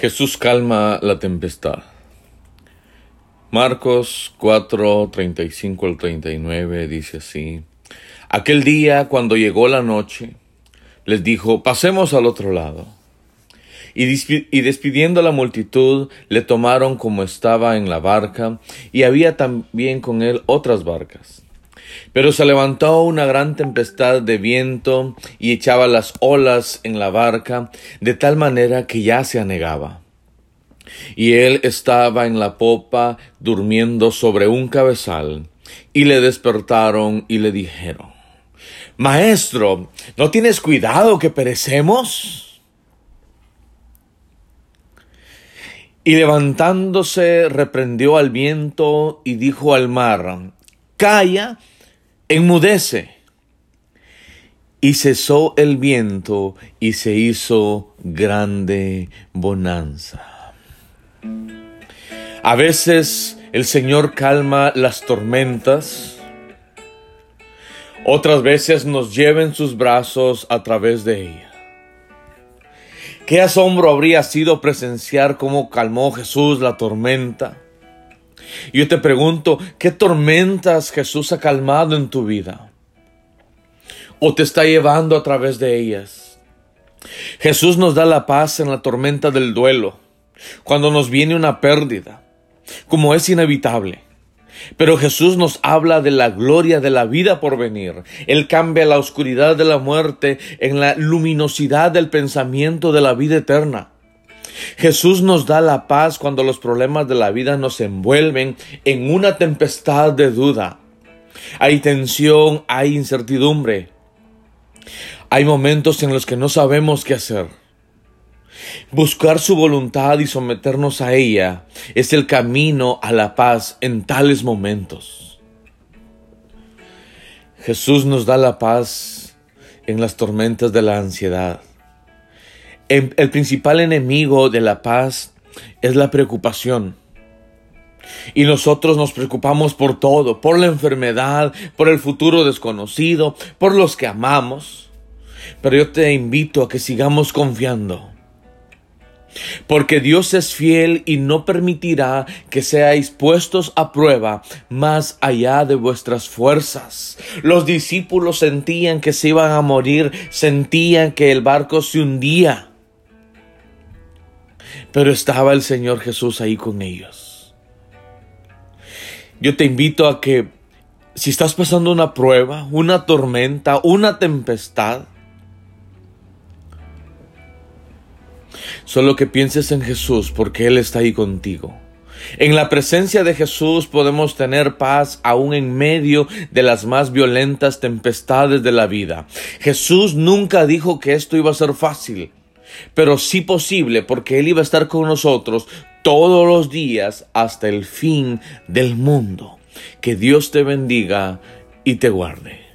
Jesús calma la tempestad. Marcos 4, 35 al 39 dice así. Aquel día, cuando llegó la noche, les dijo, pasemos al otro lado. Y, y despidiendo a la multitud, le tomaron como estaba en la barca, y había también con él otras barcas. Pero se levantó una gran tempestad de viento y echaba las olas en la barca, de tal manera que ya se anegaba. Y él estaba en la popa durmiendo sobre un cabezal, y le despertaron y le dijeron, Maestro, ¿no tienes cuidado que perecemos? Y levantándose reprendió al viento y dijo al mar, Calla enmudece. Y cesó el viento y se hizo grande bonanza. A veces el Señor calma las tormentas, otras veces nos lleva en sus brazos a través de ella. Qué asombro habría sido presenciar cómo calmó Jesús la tormenta yo te pregunto, ¿qué tormentas Jesús ha calmado en tu vida? ¿O te está llevando a través de ellas? Jesús nos da la paz en la tormenta del duelo, cuando nos viene una pérdida, como es inevitable. Pero Jesús nos habla de la gloria de la vida por venir. Él cambia la oscuridad de la muerte en la luminosidad del pensamiento de la vida eterna. Jesús nos da la paz cuando los problemas de la vida nos envuelven en una tempestad de duda. Hay tensión, hay incertidumbre. Hay momentos en los que no sabemos qué hacer. Buscar su voluntad y someternos a ella es el camino a la paz en tales momentos. Jesús nos da la paz en las tormentas de la ansiedad. El principal enemigo de la paz es la preocupación. Y nosotros nos preocupamos por todo, por la enfermedad, por el futuro desconocido, por los que amamos. Pero yo te invito a que sigamos confiando. Porque Dios es fiel y no permitirá que seáis puestos a prueba más allá de vuestras fuerzas. Los discípulos sentían que se iban a morir, sentían que el barco se hundía pero estaba el Señor Jesús ahí con ellos. Yo te invito a que si estás pasando una prueba, una tormenta, una tempestad, solo que pienses en Jesús porque Él está ahí contigo. En la presencia de Jesús podemos tener paz aún en medio de las más violentas tempestades de la vida. Jesús nunca dijo que esto iba a ser fácil pero sí posible porque Él iba a estar con nosotros todos los días hasta el fin del mundo. Que Dios te bendiga y te guarde.